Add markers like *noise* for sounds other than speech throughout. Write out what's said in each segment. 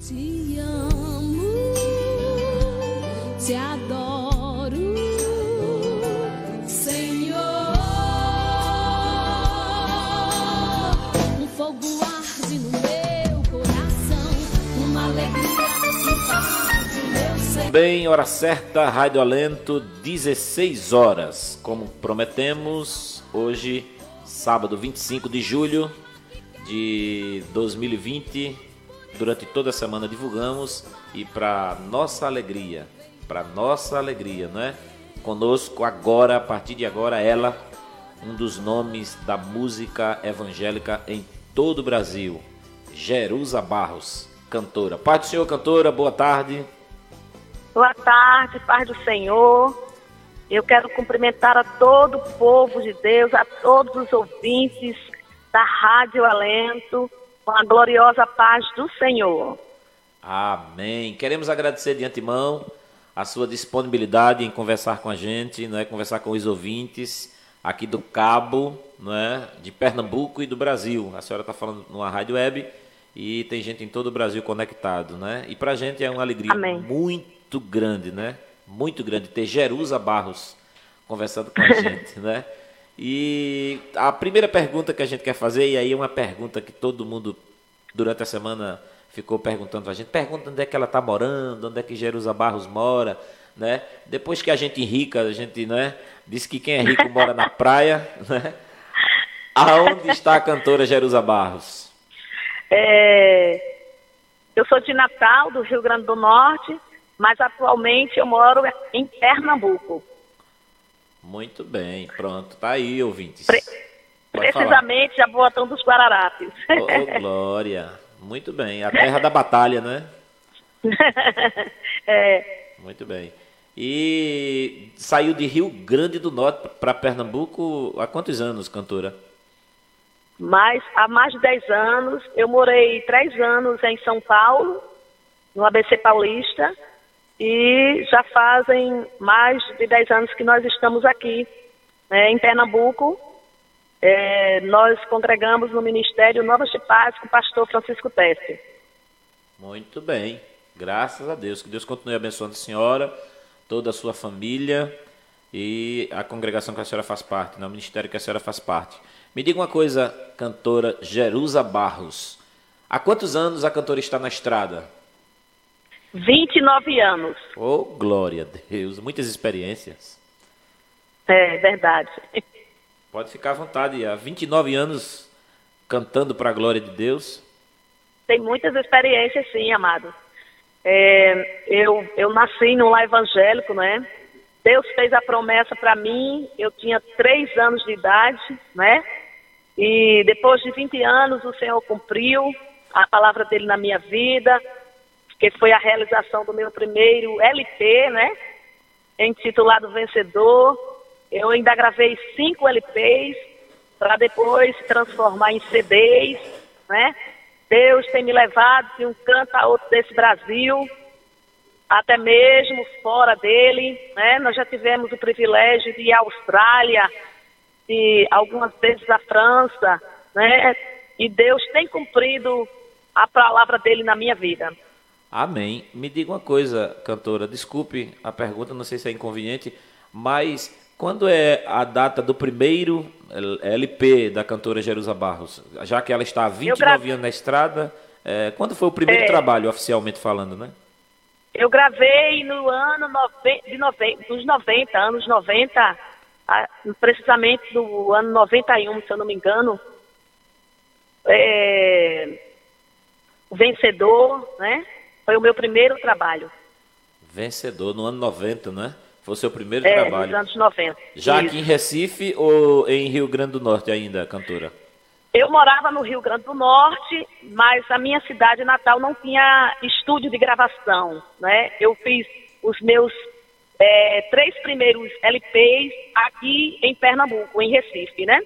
Te amo, te adoro, Senhor. Um fogo arde no meu coração, uma alegria invade meu ser. Bem, hora certa, Rádio Alento, 16 horas. Como prometemos, hoje, sábado 25 de julho de 2020, durante toda a semana divulgamos e para nossa alegria, para nossa alegria, não é? Conosco agora, a partir de agora, ela, um dos nomes da música evangélica em todo o Brasil, Jerusa Barros, cantora. Pai do Senhor, cantora, boa tarde. Boa tarde, paz do Senhor. Eu quero cumprimentar a todo o povo de Deus, a todos os ouvintes da Rádio Alento, com a gloriosa paz do Senhor. Amém. Queremos agradecer de antemão a sua disponibilidade em conversar com a gente, não é? Conversar com os ouvintes aqui do Cabo, não é? De Pernambuco e do Brasil. A senhora está falando numa rádio web e tem gente em todo o Brasil conectado, né? E para a gente é uma alegria Amém. muito grande, né? Muito grande ter Jerusa Barros conversando com a *laughs* gente, né? E a primeira pergunta que a gente quer fazer, e aí é uma pergunta que todo mundo durante a semana ficou perguntando a gente, pergunta onde é que ela está morando, onde é que Jerusa Barros mora, né? Depois que a gente rica, a gente, né, diz que quem é rico *laughs* mora na praia, né? Aonde está a cantora Jerusa Barros? É, eu sou de Natal, do Rio Grande do Norte, mas atualmente eu moro em Pernambuco. Muito bem, pronto, tá aí, ouvintes. Pre- Pode falar. precisamente já Boatão dos Guararapes. Ô, Glória, muito bem, a terra da batalha, né? *laughs* É, Muito bem. E saiu de Rio Grande do Norte para Pernambuco há quantos anos, cantora? mas há mais de 10 anos, eu morei três anos em São Paulo, no ABC Paulista, e já fazem mais de 10 anos que nós estamos aqui né, em Pernambuco. É, nós congregamos no Ministério Novas de Paz com o pastor Francisco Teste. Muito bem. Graças a Deus. Que Deus continue abençoando a senhora, toda a sua família e a congregação que a senhora faz parte, né? o ministério que a senhora faz parte. Me diga uma coisa, cantora Jerusa Barros. Há quantos anos a cantora está na estrada? 29 anos. Oh, glória a Deus. Muitas experiências. É verdade. Pode ficar à vontade. Há 29 anos cantando para a glória de Deus. Tem muitas experiências, sim, amado. É, eu, eu nasci num lar evangélico, né? Deus fez a promessa para mim, eu tinha três anos de idade, né? E depois de 20 anos, o Senhor cumpriu a palavra dele na minha vida, que foi a realização do meu primeiro LP, né? Intitulado Vencedor. Eu ainda gravei cinco LPs para depois transformar em CDs, né? Deus tem me levado de um canto a outro desse Brasil, até mesmo fora dele, né? Nós já tivemos o privilégio de ir à Austrália, e algumas vezes à França, né? E Deus tem cumprido a palavra dele na minha vida. Amém. Me diga uma coisa, cantora, desculpe a pergunta, não sei se é inconveniente, mas quando é a data do primeiro LP da cantora Jerusa Barros? Já que ela está há 29 grave- anos na estrada, é, quando foi o primeiro É. trabalho, oficialmente falando, né? Eu gravei no ano nove... de nove... dos 90, anos 90, ah, precisamente do ano 91, se eu não me engano. É... O Vencedor, né? Foi o meu primeiro trabalho. Vencedor no ano 90, né? Foi o seu primeiro É, nos trabalho. anos 90. Já Isso. aqui em Recife ou em Rio Grande do Norte ainda, cantora? Eu morava no Rio Grande do Norte, mas a minha cidade natal não tinha estúdio de gravação, né? Eu fiz os meus é, três primeiros LPs aqui em Pernambuco, em Recife, né?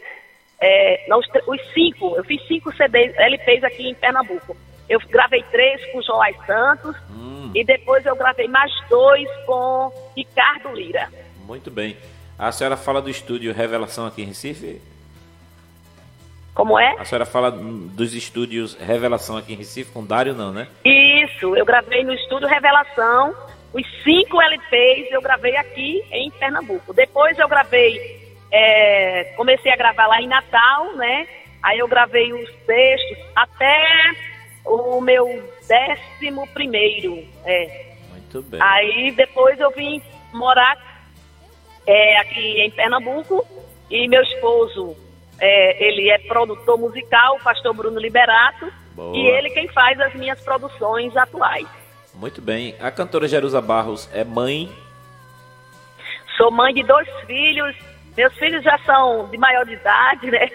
É, os, os cinco, eu fiz cinco CDs, LPs aqui em Pernambuco. Eu gravei três com Joás Santos e depois eu gravei mais dois com Ricardo Lira. Muito bem. A senhora fala do estúdio Revelação aqui em Recife? Como é? A senhora fala dos estúdios Revelação aqui em Recife com Dário, não, né? Isso, Isso, eu gravei no estúdio Revelação. Os cinco LPs eu gravei aqui em Pernambuco. Depois eu gravei, é, comecei a gravar lá em Natal, né? Aí eu gravei os textos até o meu décimo primeiro. É. Muito bem. Aí depois eu vim morar é, aqui em Pernambuco e meu esposo, é, ele é produtor musical, pastor Bruno Liberato, Boa. e ele quem faz as minhas produções atuais. Muito bem. A cantora Jerusa Barros é mãe. Sou mãe de dois filhos. Meus filhos já são de maior de idade, né?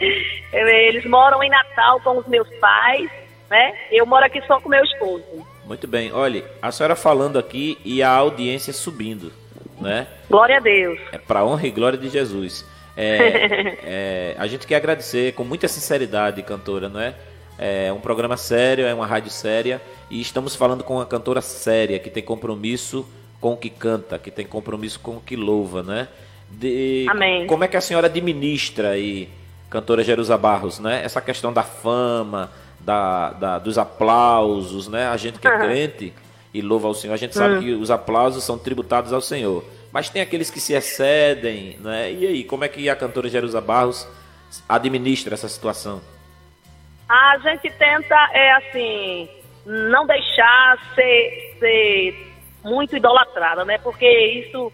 *laughs* Eles moram em Natal com os meus pais, né? Eu moro aqui só com meu esposo. Muito bem. Olha, a senhora falando aqui e a audiência subindo, né? Glória a Deus. É para honra e glória de Jesus. É, *laughs* é, a gente quer agradecer com muita sinceridade, cantora, não é? É um programa sério, é uma rádio séria e estamos falando com uma cantora séria que tem compromisso com o que canta, que tem compromisso com o que louva, né? De, Amém. Como é que a senhora administra aí, cantora Jerusa Barros, né? Essa questão da fama, da, da- dos aplausos, né? A gente que é crente e louva ao Senhor, a gente sabe que os aplausos são tributados ao Senhor. Mas tem aqueles que se excedem, né? E aí, como é que a cantora Jerusa Barros administra essa situação? A gente tenta, é assim, não deixar ser, ser muito idolatrada, né? Porque isso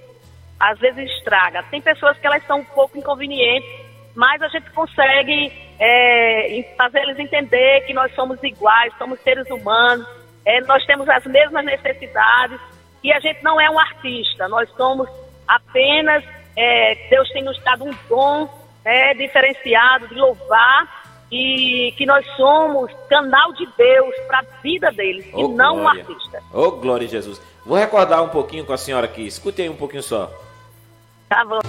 às vezes estraga. Tem pessoas que elas são um pouco inconvenientes, mas a gente consegue é, fazer eles entender que nós somos iguais, somos seres humanos, é, nós temos as mesmas necessidades e a gente não é um artista, nós somos apenas, é, Deus tem nos dado um dom né, diferenciado de louvar e que nós somos canal de Deus para a vida deles e Ô, não um artista. Ô, glória a Jesus. Vou recordar um pouquinho com a senhora aqui. Escute aí um pouquinho só. Tá bom.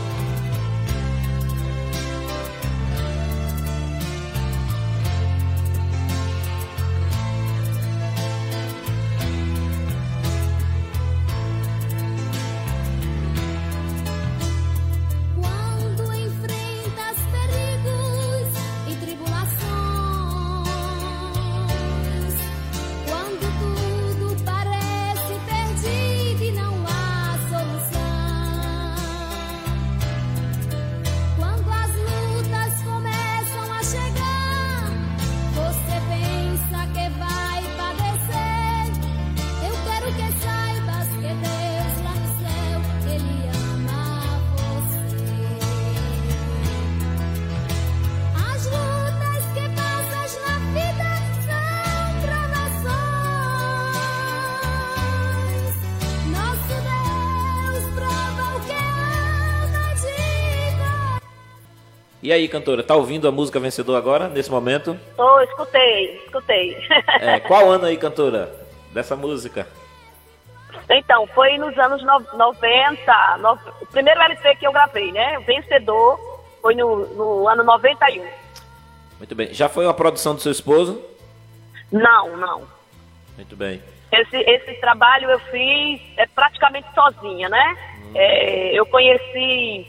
E aí, cantora, tá ouvindo a música vencedor agora, nesse momento? Tô, escutei, escutei. É, qual ano aí, cantora, dessa música? Então, foi nos anos no- 90, no- o primeiro LP que eu gravei, né? O Vencedor, foi no, no ano 91. Muito bem. Já foi uma produção do seu esposo? Não, não. Muito bem. Esse, esse trabalho eu fiz é, praticamente sozinha, né? É, eu conheci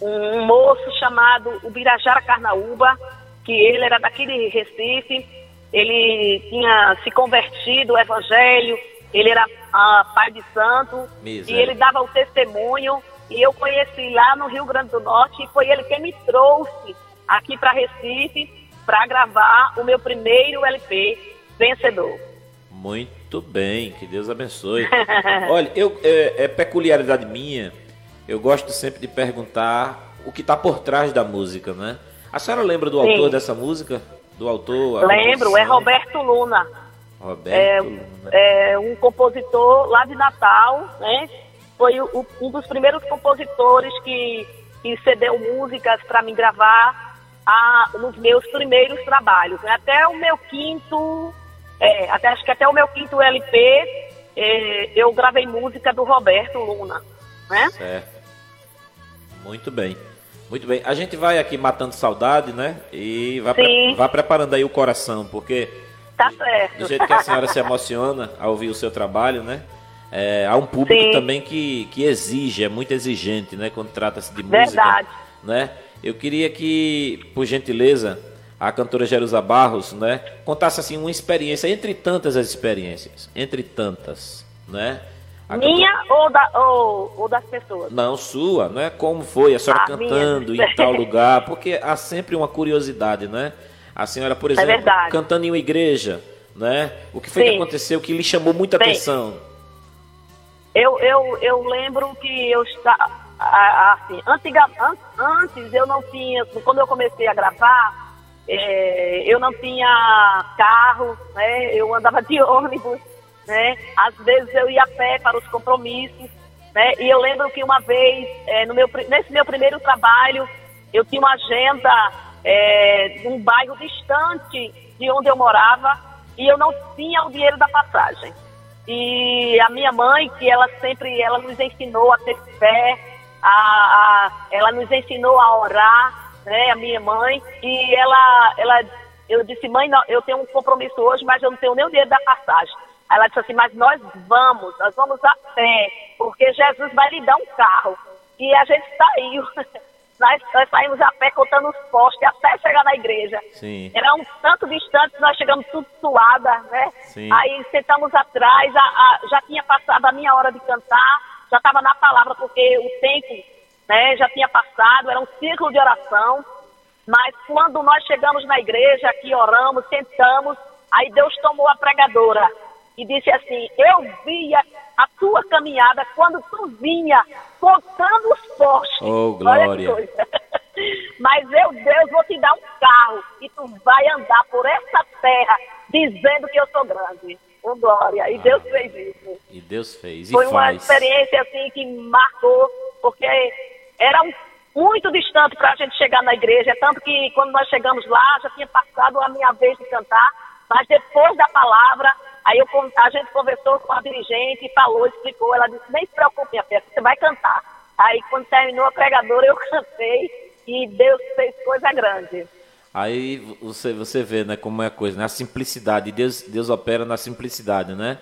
um, moço chamado Ubirajara Carnaúba, que ele era daqui de Recife, ele tinha se convertido ao evangelho, ele era ah, pai de santo, e ele dava o testemunho, e eu conheci lá no Rio Grande do Norte, e foi ele quem me trouxe aqui para Recife para gravar o meu primeiro LP, Vencedor. Muito bem, que Deus abençoe. *laughs* Olha, eu, é, é peculiaridade minha, eu gosto sempre de perguntar o que está por trás da música, né? A senhora lembra do Sim. autor dessa música? Do autor? Lembro, é? Roberto Luna. Roberto É, Luna. é um compositor lá de Natal, né? Foi o- um dos primeiros compositores que, que cedeu músicas para me gravar a, nos meus primeiros trabalhos. né? Até o meu quinto, é, até, acho que até o meu quinto LP, é, eu gravei música do Roberto Luna, né? Certo. Muito bem. Muito bem. A gente vai aqui matando saudade, né? E vai, pre- vai preparando aí o coração, porque Tá certo. do jeito que a senhora se emociona ao ouvir o seu trabalho, né? É, há um público Sim. também que, que exige, é muito exigente, né? Quando trata-se de música. Verdade. Né? Eu queria que, por gentileza, a cantora Jerusa Barros, né, contasse assim uma experiência entre tantas as experiências, entre tantas, né? Minha ou, da, ou, ou, das pessoas? Não, sua, não é como foi a senhora ah, cantando minha. em tal lugar, porque há sempre uma curiosidade, né? A senhora, por é exemplo, é cantando em uma igreja, né? O que foi Sim. que aconteceu que lhe chamou muita Sim. atenção? Eu, eu, eu lembro que eu estava assim, antiga, antes eu não tinha, quando eu comecei a gravar, é, eu não tinha carro, né? Eu andava de *laughs* ônibus, né? Às vezes eu ia a pé para os compromissos, né? E eu lembro que uma vez, é, no meu, nesse meu primeiro trabalho, eu tinha uma agenda é, num bairro distante de onde eu morava e eu não tinha o dinheiro da passagem. E a minha mãe, que ela sempre, ela nos ensinou a ter fé, a, a, ela nos ensinou a orar, né, a minha mãe, e ela, ela, eu disse, mãe, não, eu tenho um compromisso hoje, mas eu não tenho nem o dinheiro da passagem. Ela disse assim, mas nós vamos, nós vamos a pé, porque Jesus vai lhe dar um carro. E a gente saiu. *laughs* Nós, nós, saímos a pé contando os postes até chegar na igreja. Sim. Era um tanto distante, nós chegamos tudo suada, né? Sim. Aí sentamos atrás, a, a, já tinha passado a minha hora de cantar, já estava na palavra, porque o tempo né, já tinha passado, era um ciclo de oração. Mas quando nós chegamos na igreja, aqui oramos, sentamos, aí Deus tomou a pregadora e disse assim: Eu via a tua caminhada quando tu vinha contando os postes. Oh, glória. *laughs* Mas eu, Deus, vou te dar um carro e tu vai andar por essa terra dizendo que eu sou grande. Oh, glória. E Deus fez isso. E Deus fez. E Foi faz. uma experiência assim que marcou, porque era um, muito distante para a gente chegar na igreja. Tanto que quando nós chegamos lá, já tinha passado a minha vez de cantar. Mas depois da palavra, Aí eu, a gente conversou com a dirigente, falou, explicou. Ela disse: nem se preocupe, minha filha, você vai cantar. Aí quando terminou a pregadora, *laughs* eu cantei e Deus fez coisa grande. Aí você, você vê né, como é a coisa, né? A simplicidade, Deus, Deus opera na simplicidade, né?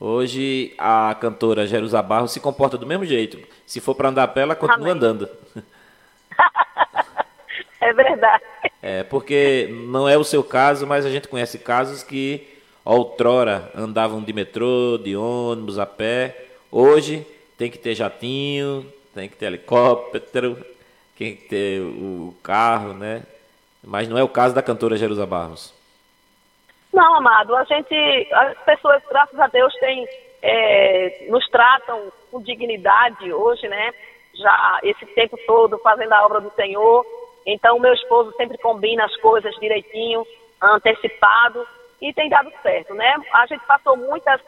Hoje a cantora Jerusa Barro se comporta do mesmo jeito. Se for para andar a pé, ela continua Amém. andando. *laughs* é verdade. É, porque não é o seu caso, mas a gente conhece casos que outrora andavam de metrô, de ônibus, a pé. Hoje tem que ter jatinho, tem que ter helicóptero, tem que ter o carro, né? Mas não é o caso da cantora Jerusa Barros. Não, amado, a gente, as pessoas, graças a Deus, têm, é, nos tratam com dignidade hoje, né? Já esse tempo todo fazendo a obra do Senhor. Então, meu esposo sempre combina as coisas direitinho, antecipado e tem dado certo, né? A gente passou muitas,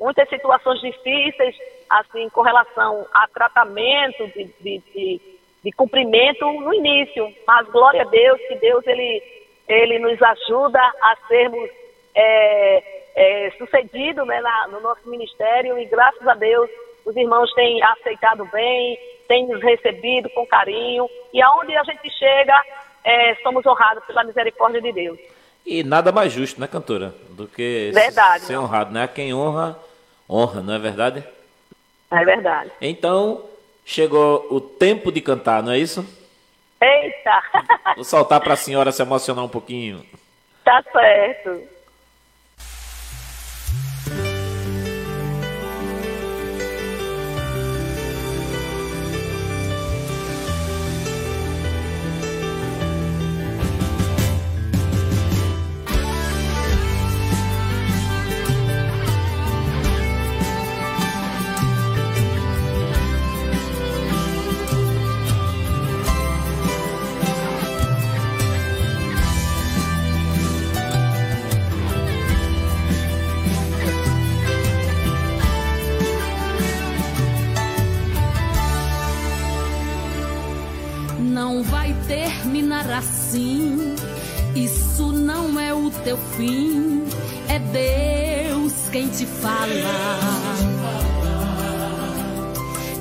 muitas situações difíceis, assim, com relação a tratamento de, de, de, de cumprimento no início, mas glória a Deus que Deus, ele, ele nos ajuda a sermos é, é, sucedidos né, no nosso ministério e graças a Deus os irmãos têm aceitado bem, têm nos recebido com carinho e aonde a gente chega, é, somos honrados pela misericórdia de Deus. E nada mais justo, né, cantora? Do que verdade, ser não. honrado, né? Quem honra, honra, não é verdade? É verdade. Então, chegou o tempo de cantar, não é isso? Eita! Vou soltar para a senhora se emocionar um pouquinho. Tá certo. Fala.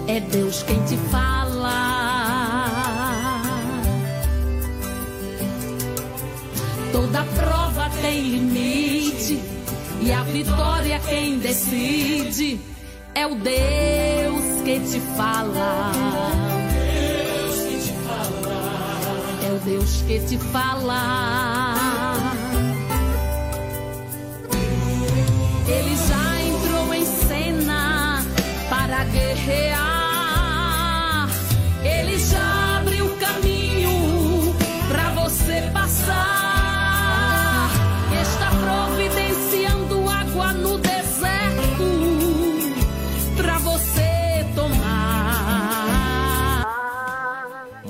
É Deus quem te fala. Toda prova tem limite e a vitória quem decide é o Deus que te fala. Deus que te fala.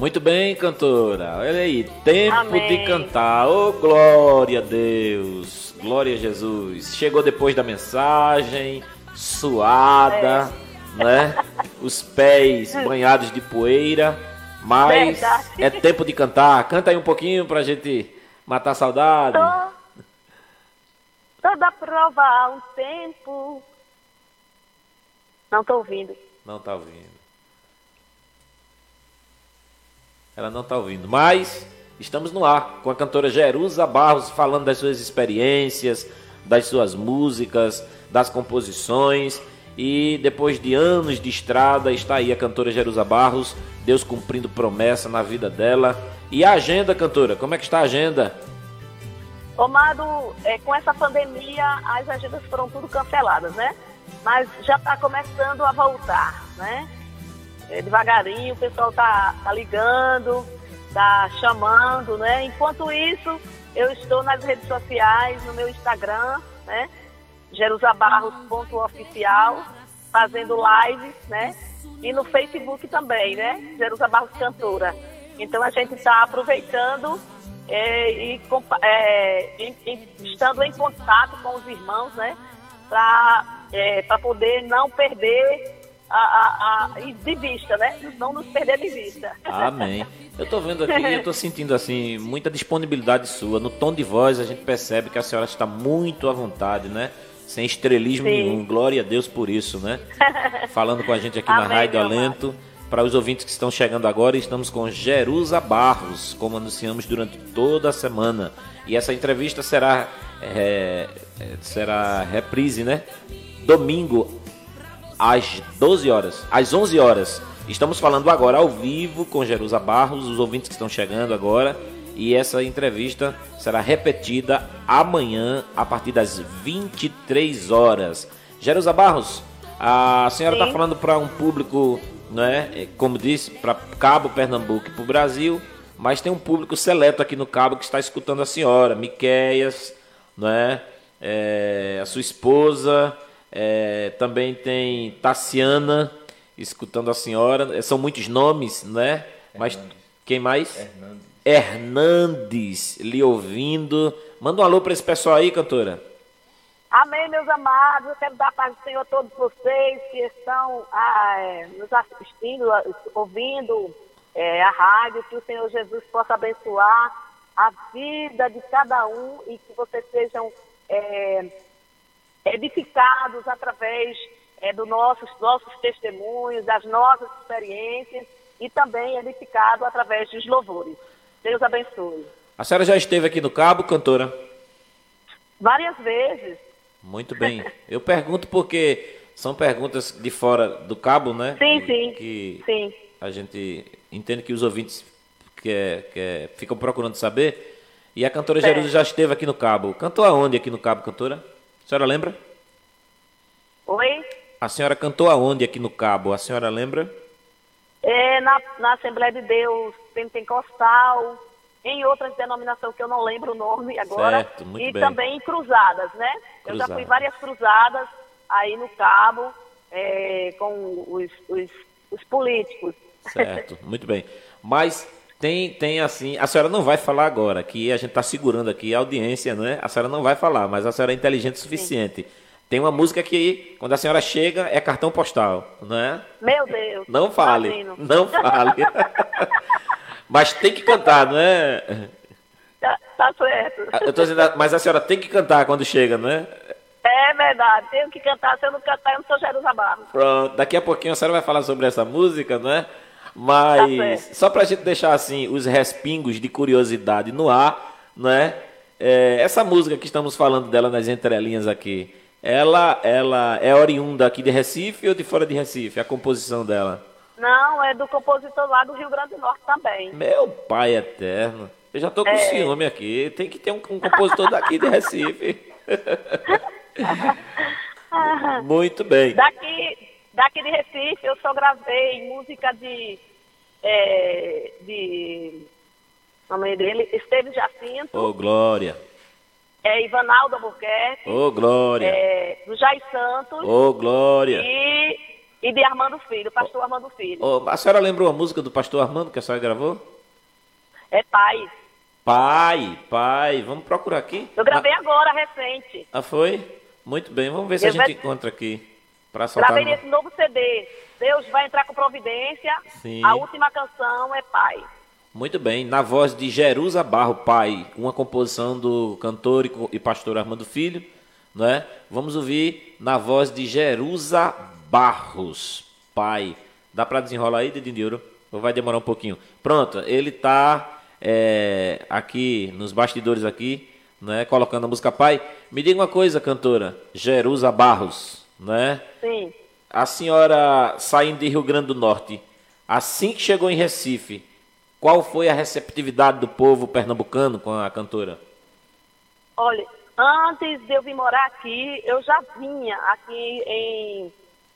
Muito bem, cantora. Olha aí, tempo Amém. de cantar. Oh, glória a Deus. Glória a Jesus. Chegou depois da mensagem, suada, né? Os pés *laughs* banhados de poeira. Mas Verdade. é tempo de cantar. Canta aí um pouquinho pra gente matar a saudade. To- Toda prova há um tempo. Não tô ouvindo. Não tá ouvindo. Ela não tá ouvindo. Mas estamos no ar com a cantora Jerusa Barros falando das suas experiências, das suas músicas, das composições. E depois de anos de estrada, está aí a cantora Jerusa Barros, Deus cumprindo promessa na vida dela. E a agenda, cantora, como é que está a agenda? Omado, é, com essa pandemia, as agendas foram tudo canceladas, né? Mas já está começando a voltar, né? É, devagarinho, o pessoal tá, tá ligando, tá chamando, né? Enquanto isso, eu estou nas redes sociais, no meu Instagram, né? jerusabarros.oficial, fazendo lives, né? E no Facebook também, né? Jerusa Barros Cantora. Então a gente está aproveitando é, e é, em- em- estando em contato com os irmãos, né? Para poder não perder a, a, de vista, né? Não nos perder de vista. Amém. Eu tô vendo aqui, eu tô sentindo assim muita disponibilidade sua. No tom de voz a gente percebe que a senhora está muito à vontade, né? Sem estrelismo Sim. nenhum. Glória a Deus por isso, né? *laughs* Falando com a gente aqui na Amém, Rádio meu Alento. Para os ouvintes que estão chegando agora, estamos com Jerusa Barros, como anunciamos durante toda a semana. E essa entrevista será, é, é, será reprise, né? Domingo, às 12 horas, às 11 horas. Estamos falando agora ao vivo com Jerusa Barros, os ouvintes que estão chegando agora. E essa entrevista será repetida amanhã a partir das 23 horas. Jerusa Barros, a senhora está falando para um público, né, é, como disse, para Cabo Pernambuco e para o Brasil, mas tem um público seleto aqui no Cabo que está escutando a senhora, Miqueias, né, é, a sua esposa, é, também tem Tassiana escutando a senhora. É, São muitos nomes, né? Mas quem mais? Hernandes lhe ouvindo. Manda um alô para esse pessoal aí, cantora. Amém, meus amados. Eu quero dar a paz do Senhor a todos vocês que estão ah, é, nos assistindo, ouvindo é, a rádio. Que o Senhor Jesus possa abençoar a vida de cada um e que vocês sejam é, edificados através é, dos nossos, nossos testemunhos, das nossas experiências e também edificado através dos louvores. Deus abençoe. A senhora já esteve aqui no Cabo, cantora? Várias vezes. Muito bem. Eu pergunto porque são perguntas de fora do Cabo, né? Sim, Que- sim. Que Sim. a gente entende que os ouvintes que, que ficam procurando saber. E a cantora. Jerusa já esteve aqui no Cabo. Cantou aonde aqui no Cabo, cantora? A senhora lembra? Oi? A senhora cantou aonde aqui no Cabo? A senhora lembra? É, na, na Assembleia de Deus Pentecostal, em outras denominações que eu não lembro o nome agora. Certo, muito e bem. também em cruzadas, né? Eu já fui Cruzadas. várias cruzadas aí no Cabo é, com os, os, os políticos. Certo, muito bem. Mas tem, tem assim, a senhora não vai falar agora, que a gente está segurando aqui a audiência, né? A senhora não vai falar, mas a senhora é inteligente o suficiente. Tem uma música que, quando a senhora chega, é cartão postal, não é? Meu Deus. Não fale, imagino. não fale. *laughs* mas tem que cantar, não é? Tá, tá certo. Eu tô dizendo, mas a senhora tem que cantar quando chega, não é? É verdade, tenho que cantar. Se eu não cantar, eu não sou Jerusa Barros. Pronto, daqui a pouquinho a senhora vai falar sobre essa música, né? Mas Tá só pra gente deixar assim os respingos de curiosidade no ar, né? É, essa música que estamos falando dela nas entrelinhas aqui, ela, ela é oriunda aqui de Recife ou de fora de Recife? A composição dela? Não, é do compositor lá do Rio Grande do Norte também. Meu pai eterno, eu já tô com É. ciúme aqui. Tem que ter um, um compositor daqui de Recife. *laughs* Muito bem. Daqui, daqui de Recife, eu só gravei música de. É, de. O nome dele? Esteves Jacinto. Ô, Glória. É, Ivanaldo Albuquerque. Ô, Glória. É, do Jair Santos. Ô, Glória. E, e de Armando Filho, pastor Armando Filho. A senhora lembrou a música do pastor Armando que a senhora gravou? É pai. Pai, pai. Vamos procurar aqui? Eu gravei agora, recente. Ah, foi? Muito bem. Vamos ver se a Eu gente vai- encontra aqui. Pra soltar Gravei nesse novo CD. Deus vai entrar com providência. Sim. A última canção é pai. Muito bem, na voz de Jerusa Barro Pai, uma composição do cantor e pastor Armando Filho, não é? Vamos ouvir na voz de Jerusa Barros Pai. Dá para desenrolar aí, Ouro? Ou vai demorar um pouquinho? Pronto, ele tá é, aqui nos bastidores aqui, né? Colocando a música Pai. Me diga uma coisa, cantora, Jerusa Barros, né? Sim. A senhora saindo de Rio Grande do Norte, assim que chegou em Recife, qual foi a receptividade do povo pernambucano com a cantora? Olha, antes de eu vir morar aqui, eu já vinha aqui em,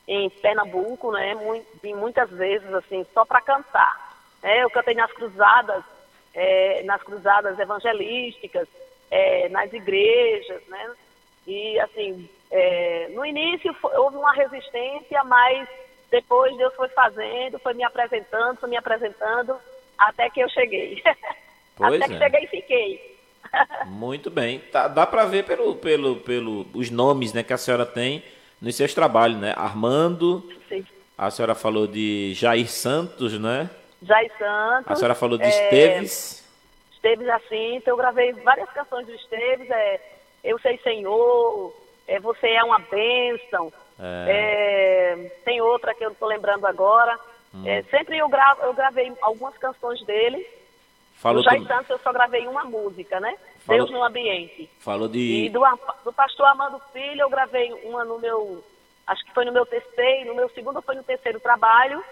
em Pernambuco, né? Vim muitas vezes, assim, só para cantar. É, eu cantei nas cruzadas, é, nas cruzadas evangelísticas, é, nas igrejas, né? E, assim, é, no início fo- houve uma resistência, mas depois Deus foi fazendo, foi me apresentando, foi me apresentando, até que eu cheguei. *laughs* Até que é. cheguei e fiquei. *laughs* Muito bem. Tá- dá para ver pelo, pelo, pelo os nomes né, que a senhora tem nos seus trabalhos, né? Armando, Sim. a senhora falou de Jair Santos, né? Jair Santos. A senhora falou de é, Esteves. Esteves Jacinto. Eu gravei várias canções do Esteves. É, eu Sei Senhor, é, Você é uma Bênção. É, tem outra que eu não estou lembrando agora. Hum. É, sempre eu, gravo, eu gravei algumas canções dele. Falou, do Jair Santos eu só gravei uma música, né? Falou- Deus no Ambiente. falou E de. do, do pastor Amado Filho eu gravei uma no meu, acho que foi no meu terceiro, no meu segundo foi no terceiro trabalho,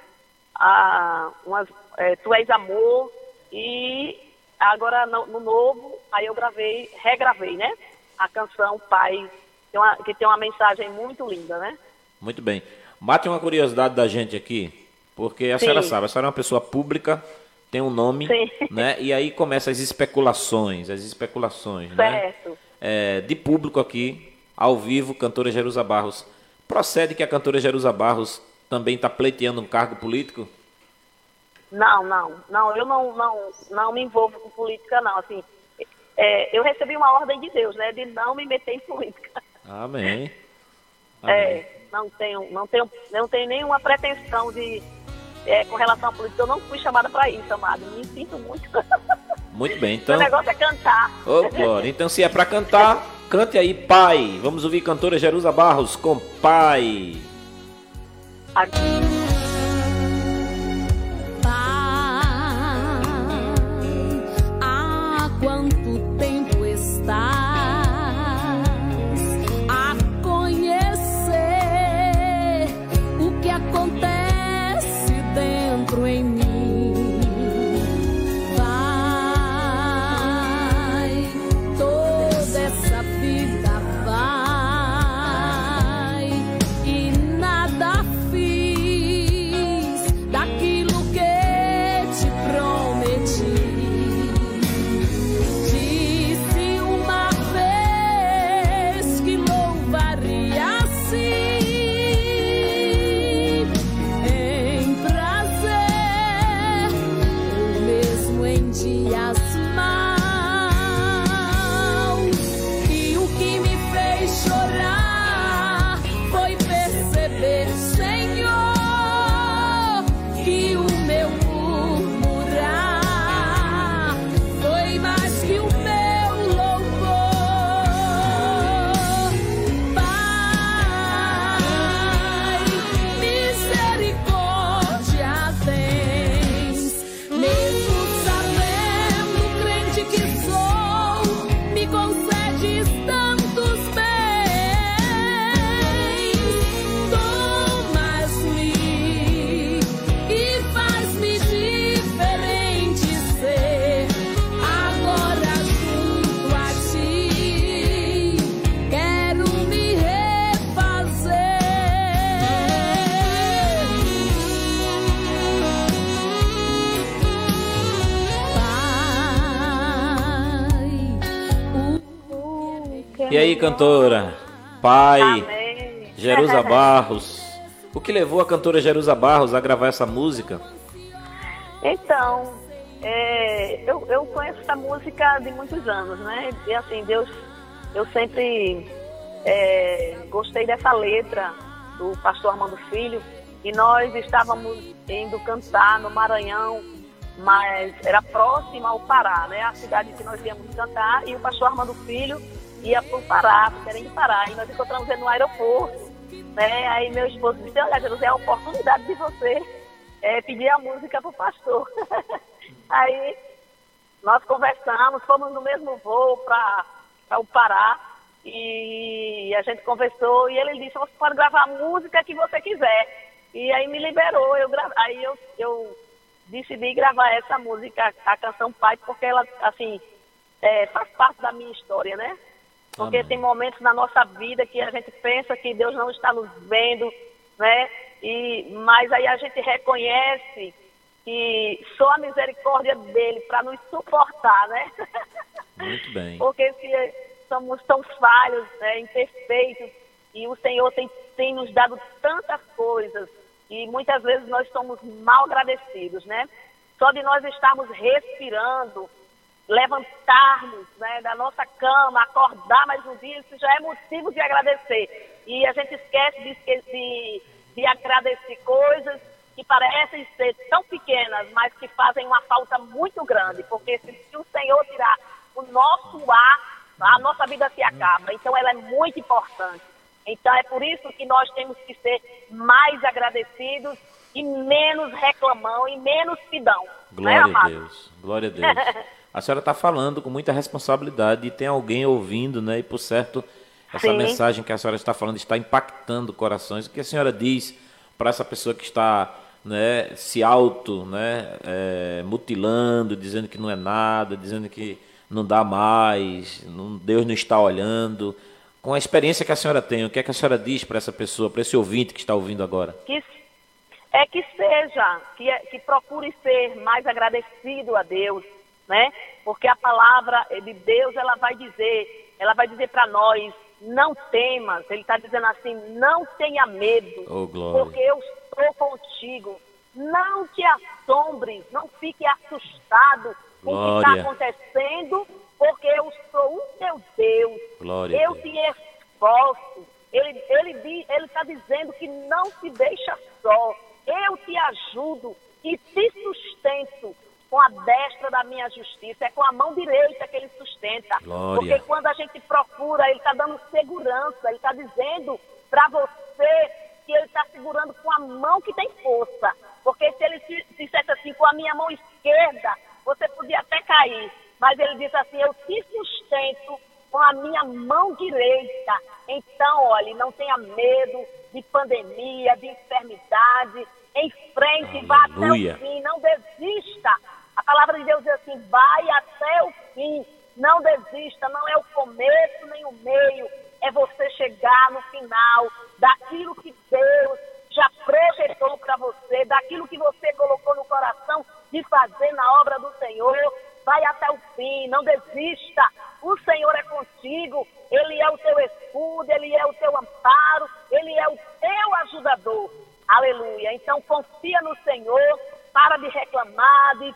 a, umas, é, Tu És Amor, e agora no, no novo, aí eu gravei, regravei, né? A canção Pai, tem uma- que tem uma mensagem muito linda, né? Muito bem. Mate uma curiosidade da gente aqui, porque a Sim. senhora sabe, a senhora é uma pessoa pública, tem um nome, Sim. né? E aí começam as especulações, as especulações, né? Certo. É, de público aqui, ao vivo, cantora Jerusa Barros. Procede que a cantora Jerusa Barros também está pleiteando um cargo político? Não, não, não, eu não, não, não me envolvo com política, não. Assim, é, eu recebi uma ordem de Deus, né? De não me meter em política. Amém. Amém. É, não tenho, não tenho, não tenho nenhuma pretensão de é, com relação à política. Eu não fui chamada para isso, amado. Me sinto muito. *laughs* Muito bem, então. negócio é cantar. Ô, Glória. Então, se é para cantar, cante aí, Pai. Vamos ouvir cantora Jerusa Barros com Pai. Pai, há quanto way E aí, cantora? Pai, Amém. Jerusa *laughs* Barros. O que levou a cantora Jerusa Barros a gravar essa música? Então, é, eu, eu conheço essa música de muitos anos, né? E assim, Deus, eu sempre é, gostei dessa letra do pastor Armando Filho. E nós estávamos indo cantar no Maranhão, mas era próximo ao Pará, né? A cidade que nós íamos cantar. E o pastor Armando Filho ia para o Pará, querendo Pará. E nós encontramos ele no aeroporto. Né? Aí meu esposo disse, olha, Jerusalém, é a oportunidade de você é, pedir a música para o pastor. *laughs* Aí nós conversamos, fomos no mesmo voo para o Pará e a gente conversou e ele disse, você pode gravar a música que você quiser. E aí me liberou, eu gra... aí eu, eu decidi gravar essa música, a canção Pai, porque ela, assim, é, faz parte da minha história, né? Porque Amém. tem momentos na nossa vida que a gente pensa que Deus não está nos vendo, né? E, mas aí a gente reconhece que só a misericórdia dele para nos suportar, né? Muito bem. *laughs* Porque se somos tão falhos, né, imperfeitos, e o Senhor tem, tem nos dado tantas coisas, e muitas vezes nós somos mal agradecidos, né? Só de nós estarmos respirando, levantarmos né, da nossa cama, acordar mais um dia, isso já é motivo de agradecer. E a gente esquece de, de, de agradecer coisas que parecem ser tão pequenas, mas que fazem uma falta muito grande, porque se, se o Senhor tirar o nosso ar, a nossa vida se acaba. Então ela é muito importante. Então é por isso que nós temos que ser mais agradecidos e menos reclamão e menos pidão. né, Glória a amado? Deus. Glória a Deus. *laughs* A senhora está falando com muita responsabilidade e tem alguém ouvindo, né? E por certo, essa Sim. mensagem que a senhora está falando está impactando corações. O que a senhora diz para essa pessoa que está né, se auto né, é, mutilando, dizendo que não é nada, dizendo que não dá mais, não- Deus não está olhando. Com a experiência que a senhora tem, o que é que a senhora diz para essa pessoa, para esse ouvinte que está ouvindo agora? que é que seja, que, é- que procure ser mais agradecido a Deus, né? Porque a palavra de Deus, ela vai dizer, ela vai dizer para nós, não temas, ele está dizendo assim, não tenha medo, Oh, glória. porque eu estou contigo. Não te assombres, não fique assustado com o que está Glória. acontecendo, porque eu sou o teu Deus. Glória eu te esforço. Ele ele está dizendo que não te deixa só. Eu te ajudo e te sustento com a destra da minha justiça. É com a mão direita que ele sustenta. Glória. Porque quando a gente procura, ele está dando segurança. Ele está dizendo para você que ele está segurando com a mão que tem força. Porque se ele dissesse assim, com a minha mão esquerda, você podia até cair. Mas ele diz assim, eu te sustento com a minha mão direita. Então, olhe, não tenha medo de pandemia, de enfermidade. Em frente, vá até Aleluia. o fim, não desista. A palavra de Deus diz assim, vai até o fim. Não desista, não é o começo nem o meio. É você chegar no final daquilo que Deus já projetou para você, daquilo que você colocou no coração de fazer na obra do Senhor. Vai até o fim, não desista. O Senhor é contigo, Ele é o teu escudo, Ele é o teu amparo, Ele é o teu ajudador. Aleluia. Então confia no Senhor, para de reclamar, de,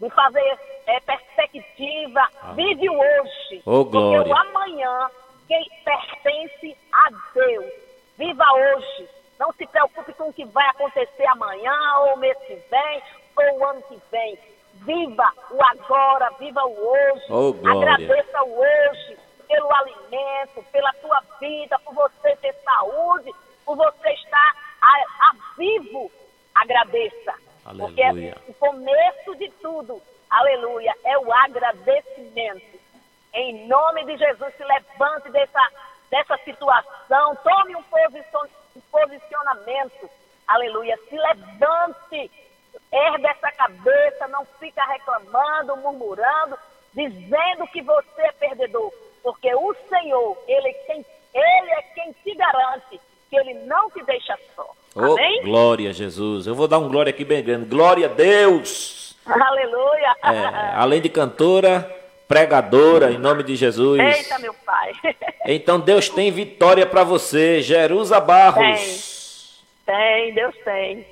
de fazer é, perspectiva. Vive o hoje. Oh, Porque o amanhã que pertence a Deus. Viva hoje. Não se preocupe com o que vai acontecer amanhã, ou o mês que vem, ou o ano que vem. Viva o agora, viva o hoje. Oh, glória. Agradeça o hoje pelo alimento, pela tua vida, por você ter saúde, por você estar a, a vivo. Agradeça. Porque Aleluia. o começo de tudo, aleluia, é o agradecimento. Em nome de Jesus, se levante dessa, dessa situação, tome um, um posicionamento, aleluia, se levante, ergue essa cabeça, não fica reclamando, murmurando, dizendo que você é perdedor, porque o Senhor, Ele é quem, ele é quem te garante que Ele não te deixa Oh, Amém? glória a Jesus. Eu vou dar um glória aqui bem grande. Glória a Deus. Aleluia! É, além de cantora, pregadora, em nome de Jesus. Eita, meu pai. *laughs* Então Deus tem vitória para você, Jerusa Barros. Tem, Deus tem.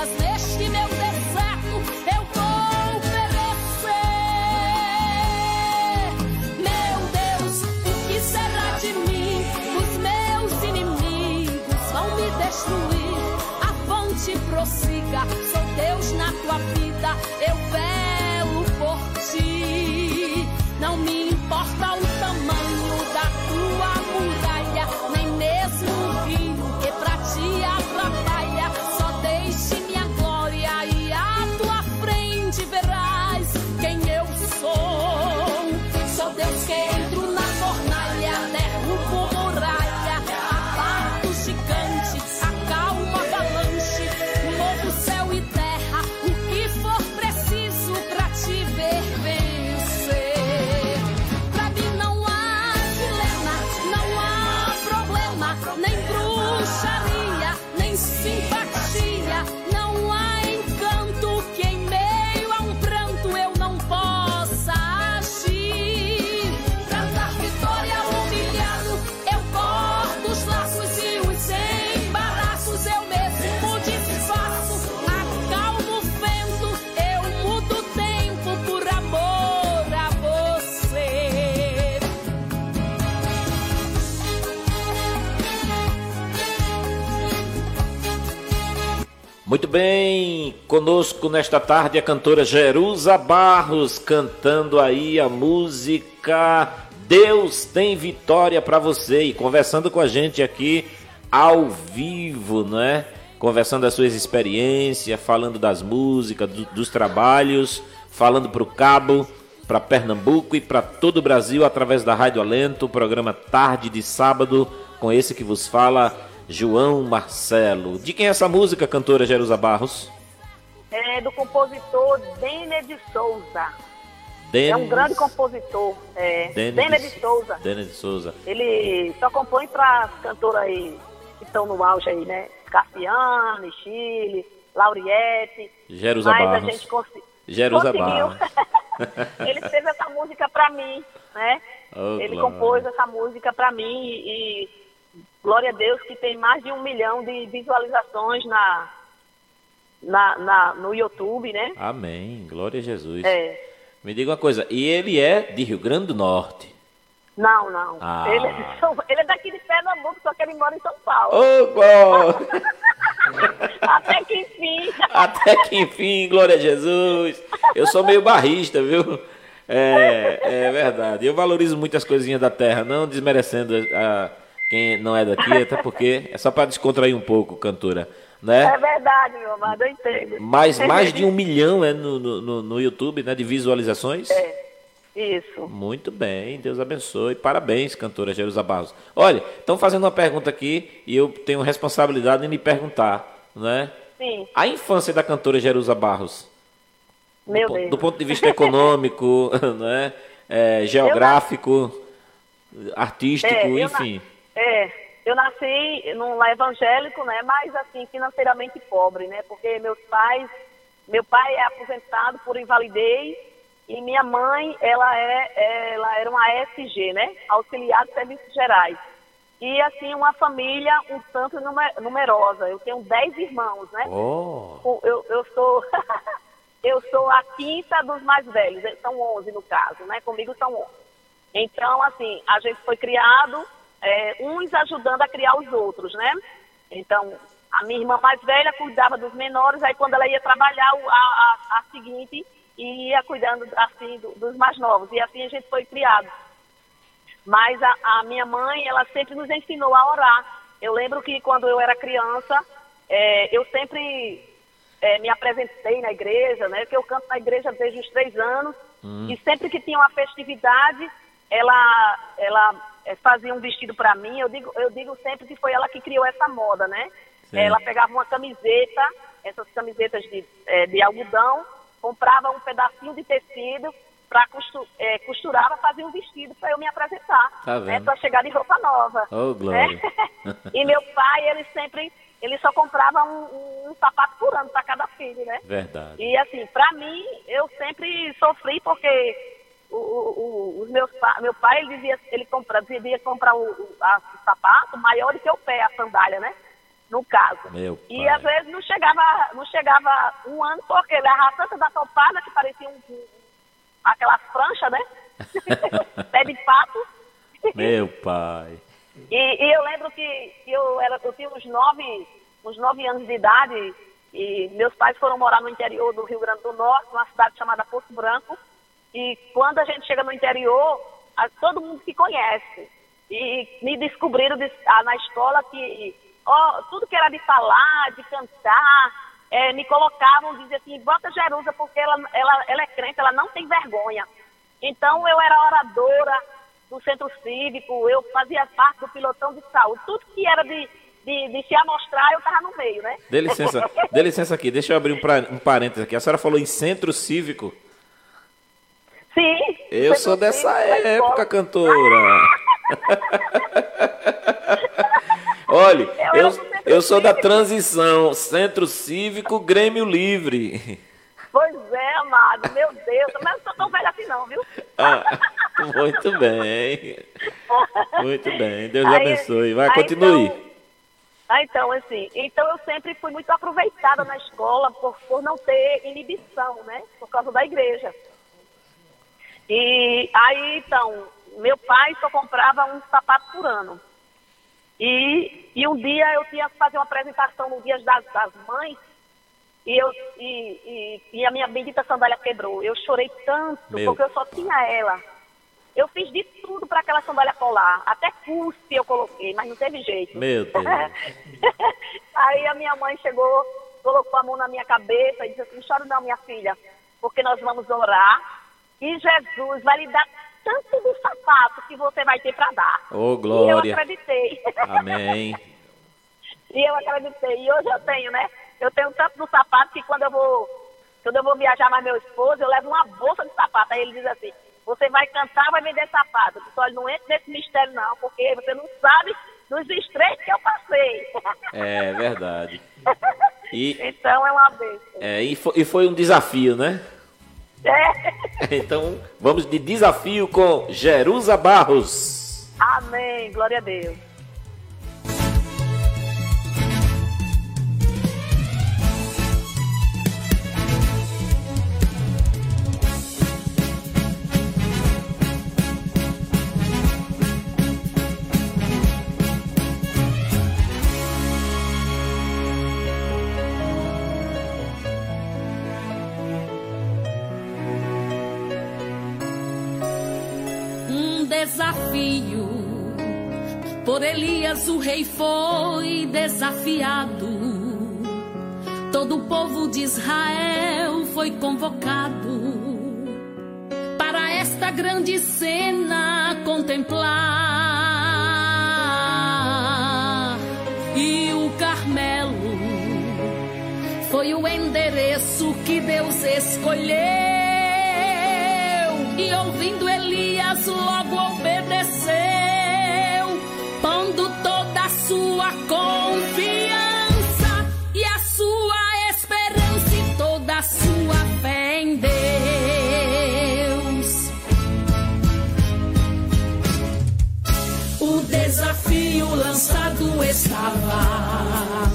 Digas neste meu deserto, eu vou perecer. Meu Deus, o que será de mim? Os meus inimigos vão me destruir. Avante, prossiga, sou Deus na tua vida, eu velo por ti. Não me importa o bem, conosco nesta tarde a cantora Jerusa Barros cantando aí a música Deus tem vitória para você e conversando com a gente aqui ao vivo, não é? Conversando as suas experiências, falando das músicas, do- dos trabalhos, falando para o Cabo, para Pernambuco e para todo o Brasil através da Rádio Alento, programa Tarde de Sábado, com esse que vos fala João Marcelo. De quem é essa música, cantora Jerusa Barros? É do compositor Denner de Souza. Denis, É um grande compositor. É. Denis Denner de Souza. Denis de Souza. Ele só compõe para as cantoras aí que estão no auge aí, né? Cassiane, Chile, Lauriette. Jerusa Mas Barros. a gente consi- Jerusa conseguiu. *laughs* Ele fez essa música para mim, né? Oh, Ele compôs essa música para mim e glória a Deus que tem mais de um milhão de visualizações na, na, na- no YouTube, né? Amém. Glória a Jesus. É. Me diga uma coisa, e ele é de Rio Grande do Norte. Não, não. Ah. Ele, é de São- ele é daqui de Pernambuco, só que ele mora em São Paulo. Ô, glória! *laughs* Até que enfim. Até que enfim, glória a Jesus. Eu sou meio barrista, viu? É, é verdade. Eu valorizo muitas coisinhas da terra, não desmerecendo a, quem não é daqui, até porque é só para descontrair um pouco, cantora, É né? verdade, meu amado, eu entendo. Mas mais de um *laughs* milhão é no, no, no- YouTube, né, de visualizações. É, isso. Muito bem, Deus abençoe. Parabéns, cantora Jerusa Barros. Olha, estão fazendo uma pergunta aqui e eu tenho responsabilidade em lhe perguntar, né? Sim, A infância da cantora Jerusa Barros, meu do, Deus. do ponto de vista econômico, *laughs* né? é, geográfico, artístico, É, eu na- enfim. É, eu nasci num lar evangélico, né? Mas assim, financeiramente pobre, né? Porque meus pais, meu pai é aposentado por invalidez e minha mãe, ela é, ela era uma ASG, né? Auxiliar de Serviços Gerais. E assim, uma família um tanto nume- numerosa. Eu tenho dez irmãos, né? Oh, eu, eu sou *laughs* eu sou a quinta dos mais velhos, eh, são 11 no caso, né? Comigo são 11. Então, assim, a gente foi criado, eh, uns ajudando a criar os outros, né? Então, a minha irmã mais velha cuidava dos menores, aí quando ela ia trabalhar, a, a, a seguinte ia cuidando, assim, do- dos mais novos. E assim a gente foi criado. Mas a, a minha mãe, ela sempre nos ensinou a orar. Eu lembro que quando eu era criança, eh, eu sempre eh, me apresentei na igreja, né? Que eu canto na igreja desde os três anos. E sempre que tinha uma festividade, ela, ela eh, fazia um vestido para mim. Eu digo, eu digo sempre que foi ela que criou essa moda, né? Sim. Ela pegava uma camiseta, essas camisetas de, eh, de algodão, comprava um pedacinho de tecido para costurar para fazer um vestido para eu me apresentar, Tá né? Para chegar de roupa nova. Oh, glória. né? *laughs* e meu pai, ele sempre, ele só comprava um, um, um sapato por ano para cada filho, né? verdade. E assim, para mim, eu sempre sofri porque o, o- os meus meu pai ele dizia, ele compra, devia comprar o, o, a- o sapato maior do que o pé, a sandália, né? No caso. Meu E pai. às vezes não chegava, não chegava um ano porque ele era tanta da topada que parecia um, um, aquelas pranchas, né? *laughs* *laughs* Pé de pato. Meu pai. E, e eu lembro que, que eu, era, eu tinha uns nove, uns nove anos de idade e meus pais foram morar no interior do Rio Grande do Norte, numa cidade chamada Poço Branco. E quando a gente chega no interior, a- todo mundo se conhece. E me descobriram de- ah, na escola que ó, tudo que era de falar, de cantar, eh, me colocavam, diziam assim, bota Jerusa, porque ela, ela, ela é crente, ela não tem vergonha. Então eu era oradora do centro cívico, eu fazia parte do pilotão de saúde, tudo que era de, de, de se amostrar, eu estava no meio, né? Dê licença, dê licença aqui, deixa eu abrir um, pra- um parênteses aqui. A senhora falou em centro cívico. Sim. Eu sou dessa cívico, da época, cantora. *laughs* Olha, Eu eu, eu sou da transição Centro Cívico Grêmio Livre. Pois é, amado, meu Deus, mas eu não sou tão velha assim não, viu? Ah, muito bem. Muito bem. Deus Aí- abençoe. Vai, aí, continue. Então, ah, então, assim, então eu sempre fui muito aproveitada na escola por, por não ter inibição, né? Por causa da igreja. E aí, então, meu pai só comprava um sapato por ano. E, e um dia eu tinha que fazer uma apresentação no Dia das, das Mães e, eu, e, e, e a minha bendita sandália quebrou. Eu chorei tanto Meu porque eu só tinha ela. Eu fiz de tudo para aquela sandália colar. Até cuspe eu coloquei, mas não teve jeito. Meu *laughs* Deus. Aí a minha mãe chegou, colocou a mão na minha cabeça e disse assim, chore não, minha filha, porque nós vamos orar e Jesus vai lhe dar tanto do sapato que você vai ter para dar. Ô, E eu glória. acreditei. Amém. *laughs* E eu acreditei. E hoje eu tenho, né? Eu tenho tanto do sapato que quando eu vou, quando eu vou viajar mais meu esposo, eu levo uma bolsa de sapato. Aí ele diz assim, você vai cantar, vai vender sapato. Olha, não entre nesse mistério não, porque você não sabe dos estreitos que eu passei. É verdade. *laughs* E, então é uma bênção. é, e, foi, e foi um desafio, né? É. *laughs* Então, vamos de desafio com Jerusa Barros. Amém. Glória a Deus. Por Elias o rei foi desafiado. Todo o povo de Israel foi convocado para esta grande cena contemplar. E o Carmelo foi o endereço que Deus escolheu. E ouvindo Elias, logo obedeceu, confiança e a sua esperança e toda a sua fé em Deus. O desafio lançado estava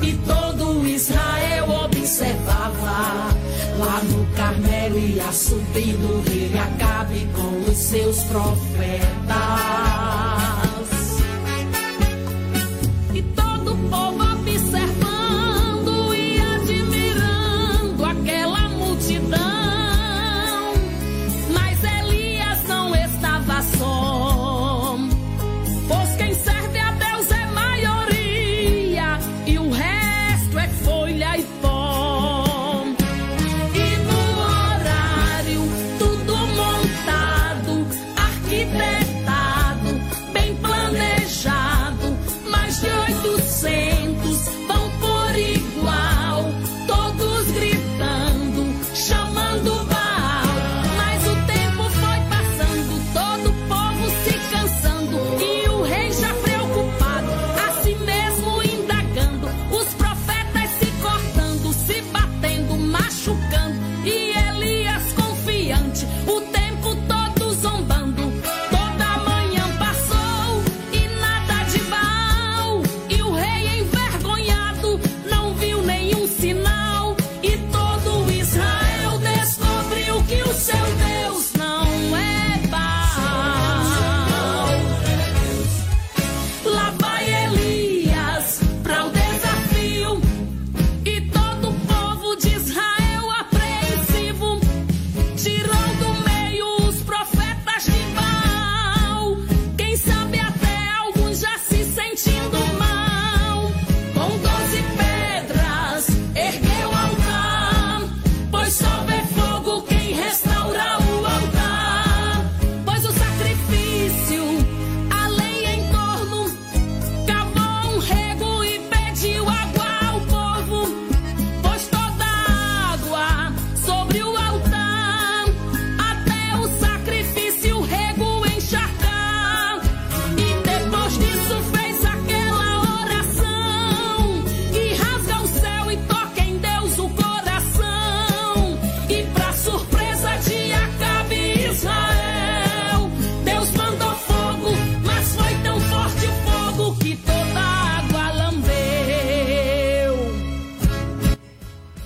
e todo Israel observava. Lá no Carmelo ia subindo o rei Acabe com os seus profetas.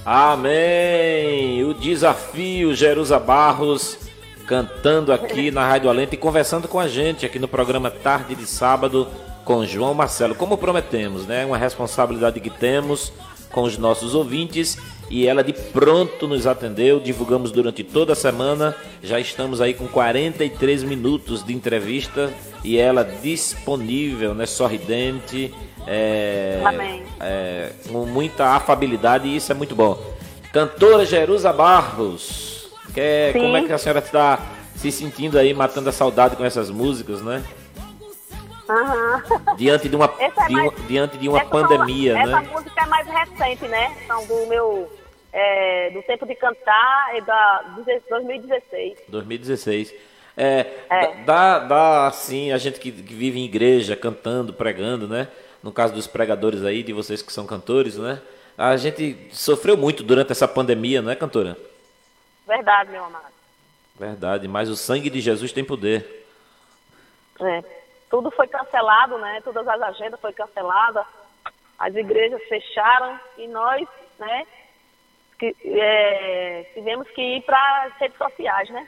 Amém! O desafio Jerusa Barros cantando aqui na Rádio Alento e conversando com a gente aqui no programa Tarde de Sábado com João Marcelo. Como prometemos, né? Uma responsabilidade que temos com os nossos ouvintes e ela de pronto nos atendeu. Divulgamos durante toda a semana. Já estamos aí com 43 minutos de entrevista e ela disponível, né? Sorridente. É, é, com muita afabilidade e isso é muito bom. Cantora Jerusa Barros, que é- como é que a senhora está se sentindo aí, matando a saudade com essas músicas, né? Aham. Diante de uma, Essa é mais- diante de uma Essa são- pandemia, essa né? música é mais recente, né? São do meu. É, do tempo de cantar é da deze- 2016. 2016. É, É. Dá, dá, assim, a gente que, que vive em igreja, cantando, pregando, né? No caso dos pregadores aí, de vocês que são cantores, né? A gente sofreu muito durante essa pandemia, não é, cantora? Verdade, meu amado. Verdade, mas o sangue de Jesus tem poder. É. Tudo foi cancelado, né? Todas as agendas foram canceladas. As igrejas fecharam e nós, né? É, tivemos que ir para as redes sociais, né?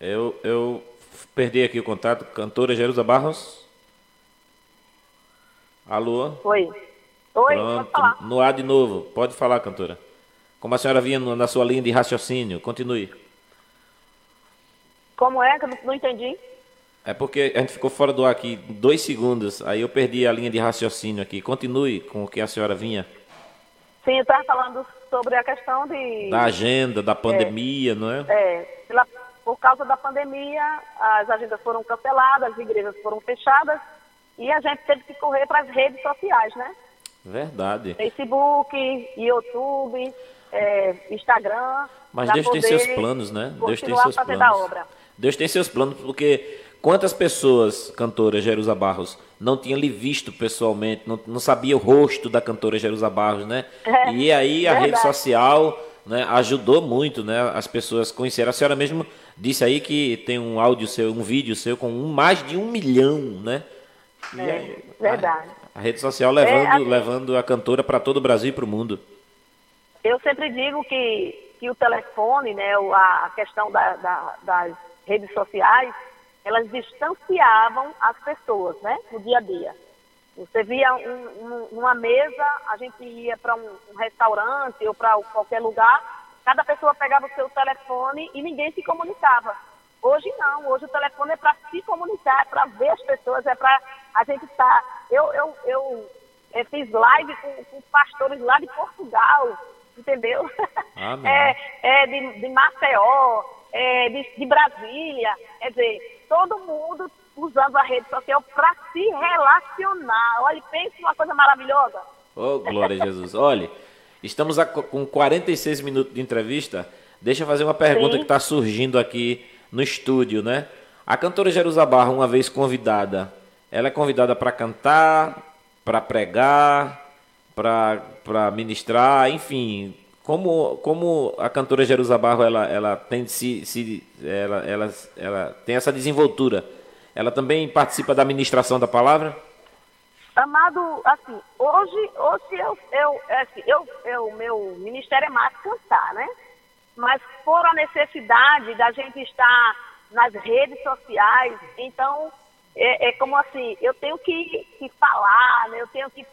Eu, eu perdi aqui o contato. Cantora Jerusa Barros? Alô? Oi. Oi, pode Pronto, falar. no ar de novo. Pode falar, cantora. Como a senhora vinha na sua linha de raciocínio, continue. Como é que eu não entendi? É porque a gente ficou fora do ar aqui dois segundos, aí eu perdi a linha de raciocínio aqui. Continue com o que a senhora vinha. Sim, eu estava falando sobre a questão de. Da agenda, da pandemia, não é? É, pela- por causa da pandemia, as agendas foram canceladas, as igrejas foram fechadas e a gente teve que correr para as redes sociais, né? Verdade. Facebook, YouTube, é, Instagram. Mas Deus tem seus planos, né? Deus tem seus planos. Deus tem seus planos, porque quantas pessoas, cantora Jerusa Barros, não tinha lhe visto pessoalmente, não, não sabia o rosto da cantora Jerusa Barros, né? *laughs* É, e aí a verdade. rede social né, ajudou muito, né? As pessoas conheceram. A senhora mesmo disse aí que tem um áudio seu, um vídeo seu com um- mais de um milhão, né? E É, aí, verdade. A, a rede social levando, É, assim- levando a cantora para todo o Brasil e para o mundo. Eu sempre digo que, que o telefone, né, a questão da- da- das redes sociais, elas distanciavam as pessoas, né, no dia a dia. Você via um, um- uma mesa, a gente ia para um, um restaurante ou para qualquer lugar, cada pessoa pegava o seu telefone e ninguém se comunicava. Hoje não, hoje o telefone é para se comunicar, é para ver as pessoas, é para a gente estar. eu, eu, eu eh, fiz live com, com pastores lá de Portugal, entendeu? *laughs* Amém. É, é de, de Maceió, é de, de Brasília, quer dizer, todo mundo usando a rede social para se relacionar. Olha, pense uma coisa maravilhosa. Oh, glória a Jesus. Olha, estamos a- com 46 minutos de entrevista. Deixa eu fazer uma pergunta Sim. que está surgindo aqui no estúdio, né? A cantora Jerusa Barra, uma vez convidada, ela é convidada para cantar, para pregar, para ministrar, enfim. Como, como a cantora Jerusa Barro ela, ela tem se, se ela, ela, ela tem essa desenvoltura, ela também participa da ministração da palavra? Amado, assim, hoje, hoje eu, eu, é assim, eu, eu, meu ministério é mais cantar, né? Mas por a necessidade da gente estar nas redes sociais, então é, é como assim, eu tenho que, que falar, né? eu tenho que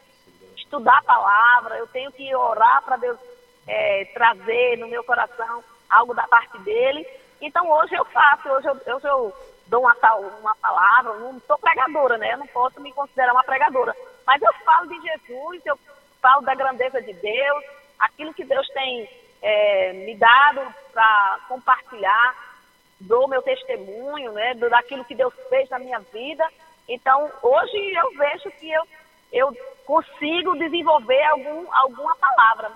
estudar a palavra, eu tenho que orar para Deus é, trazer no meu coração algo da parte dele. Então hoje eu faço, hoje eu, hoje eu dou uma, uma palavra, não sou pregadora, né? Eu não posso me considerar uma pregadora. Mas eu falo de Jesus, eu falo da grandeza de Deus, aquilo que Deus tem é, me dado para compartilhar, dou meu testemunho, né? Daquilo que Deus fez na minha vida. Então, hoje eu vejo que eu, eu consigo desenvolver algum, alguma palavra.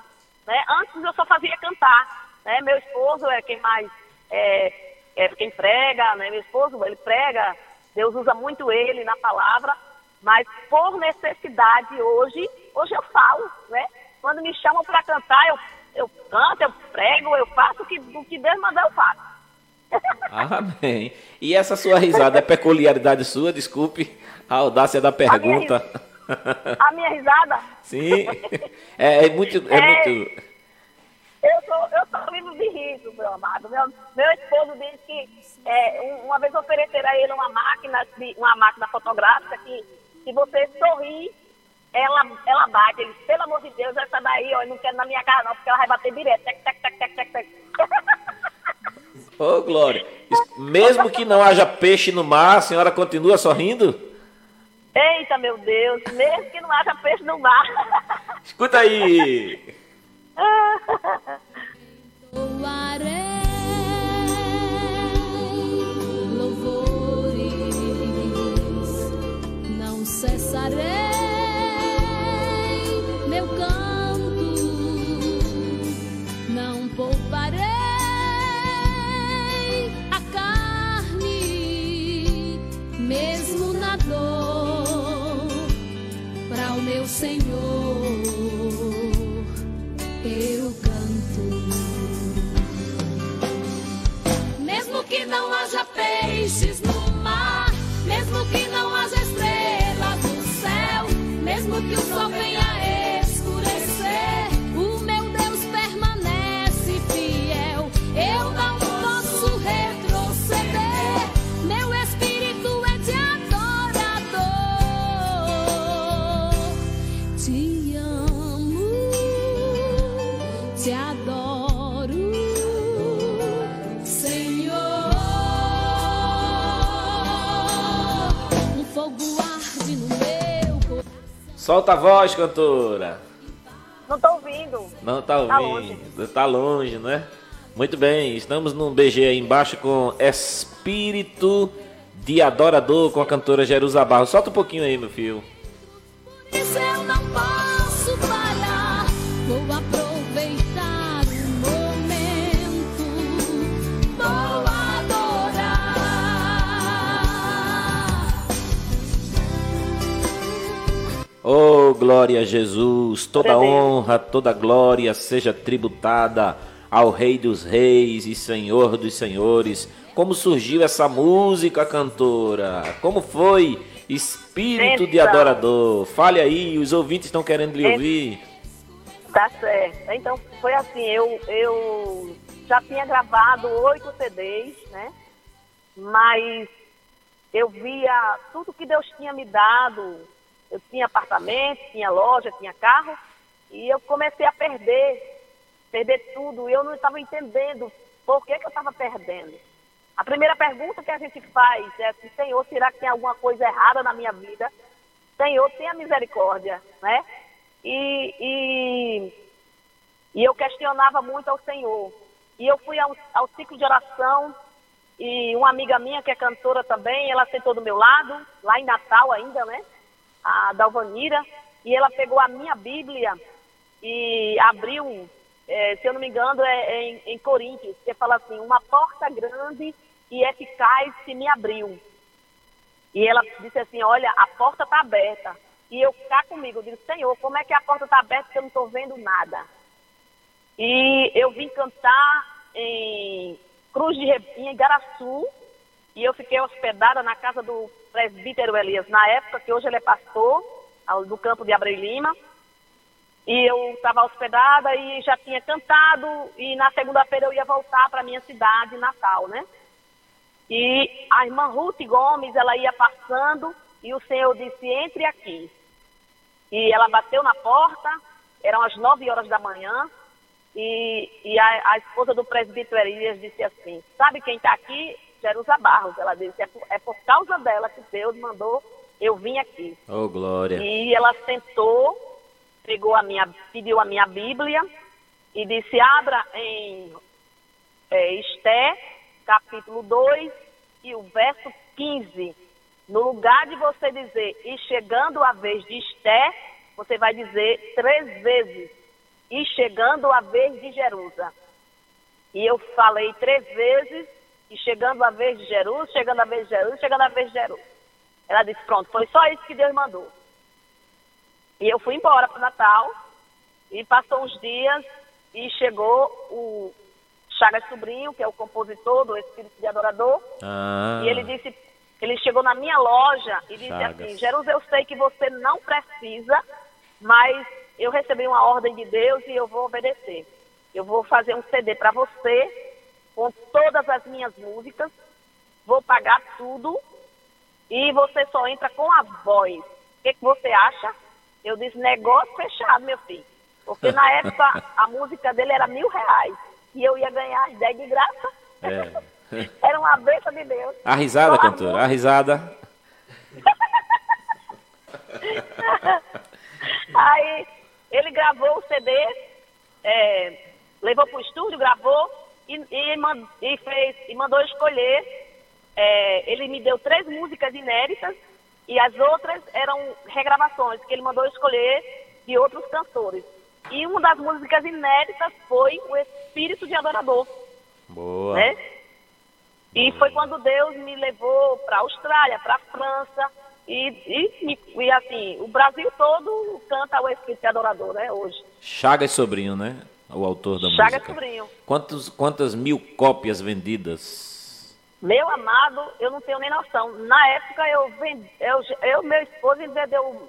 Né? Antes eu só fazia cantar. Né? Meu esposo é quem mais é, é quem prega, né? Meu esposo, ele prega, Deus usa muito ele na palavra, mas por necessidade hoje, hoje eu falo, né? Quando me chamam para cantar, eu, eu canto, eu prego, eu faço o que, o que Deus mandar, eu faço. Amém. E essa sua risada é peculiaridade sua, desculpe a audácia da pergunta. *laughs* A minha risada, Sim. É, é muito. É, É. muito. eu sou, eu sou livre de riso, meu amado. Meu, meu esposo disse que é, um- uma vez ofereceram a ele uma máquina, de, uma máquina fotográfica que se você sorrir, ela, ela bate. Ele disse, pelo amor de Deus, essa daí, ó, eu não quero na minha cara não, porque ela vai bater direto. Tec, tec, tec, tec, tec, tec. Ô, Glória. es- Mesmo que não haja peixe no mar, a senhora continua sorrindo? Eita, meu Deus, mesmo que não haja peixe no mar. Escuta aí. *laughs* Solta a voz, cantora. Não tô ouvindo. Não tá Tá ouvindo. Tá longe, né? Muito bem, estamos num BG aí embaixo com Espírito de Adorador com a cantora Jerusa Barro. Solta um pouquinho aí, meu filho. Glória a Jesus, toda a honra, toda glória seja tributada ao Rei dos Reis e Senhor dos Senhores. Como surgiu essa música, cantora? Como foi? Espírito de Então. adorador. Fale aí, os ouvintes estão querendo lhe É. ouvir. Tá certo. Então, foi assim, eu, eu já tinha gravado oito CDs, né? Mas eu via tudo que Deus tinha me dado. Eu tinha apartamento, tinha loja, tinha carro. E eu comecei a perder, perder tudo. E eu não estava entendendo por que, que eu estava perdendo. A primeira pergunta que a gente faz é assim, Senhor, será que tem alguma coisa errada na minha vida? Senhor, tenha misericórdia, né? E, e, e eu questionava muito ao Senhor. E eu fui ao, ao ciclo de oração e uma amiga minha, que é cantora também, ela sentou do meu lado, lá em Natal ainda, né? A Dalvanira. E ela pegou a minha Bíblia e abriu, eh, se eu não me engano, é, é em, em Coríntios, que fala assim, uma porta grande e eficaz se me abriu. E ela disse assim, olha, a porta está aberta. E eu cá comigo, eu digo, Senhor, como é que a porta está aberta que eu não estou vendo nada? E eu vim cantar em Cruz de Re- em Igaraçu, e eu fiquei hospedada na casa do presbítero Elias, na época que hoje ele é pastor, do campo de Abreu Lima. E eu estava hospedada e já tinha cantado, e na segunda-feira eu ia voltar para minha cidade, Natal, né? E a irmã Ruth Gomes, ela ia passando e o Senhor disse, entre aqui. E ela bateu na porta, eram as nove horas da manhã, e, e a, a esposa do presbítero Elias disse assim, sabe quem está aqui? Jerusa Barros. Ela disse, é por, é por causa dela que Deus mandou eu vim aqui. Oh, glória. E ela sentou, pegou a minha, pediu a minha Bíblia e disse, abra em é, Esté, capítulo 2 e o verso 15. No lugar de você dizer, e chegando a vez de Esté, você vai dizer três vezes, e chegando a vez de Jerusa. E eu falei três vezes, e chegando a vez de Jerusa, chegando a vez de Jerusa, chegando a vez de Jerusa. Ela disse, pronto, foi só isso que Deus mandou. E eu fui embora para Natal, e passou uns dias, e chegou o Chagas Sobrinho, que é o compositor do Espírito de Adorador, Ah, e ele disse, ele chegou na minha loja e disse Chagas. assim, Jerusa, eu sei que você não precisa, mas eu recebi uma ordem de Deus e eu vou obedecer. Eu vou fazer um CD para você, com todas as minhas músicas, vou pagar tudo e você só entra com a voz. O que, que você acha? Eu disse, negócio fechado, meu filho. Porque na *laughs* época a música dele era mil reais e eu ia ganhar as dez de graça. É. *laughs* Era uma bênção de Deus. A risada, Só a cantora, a risada. *laughs* Aí ele gravou o CD, é, levou para o estúdio, gravou e, e, e fez, e mandou escolher. É, ele me deu três músicas inéditas e as outras eram regravações que ele mandou escolher de outros cantores. E uma das músicas inéditas foi o Espírito de Adorador, Boa. né? E foi quando Deus me levou para a Austrália, para a França. E, e, e, e, assim, o Brasil todo canta o Espírito de Adorador, né, hoje. Chagas Sobrinho, né? O autor da Chagas música. Sobrinho. Quantos, quantas mil cópias vendidas? Meu amado, eu não tenho nem noção. Na época, eu vendi, eu, eu meu esposo vendeu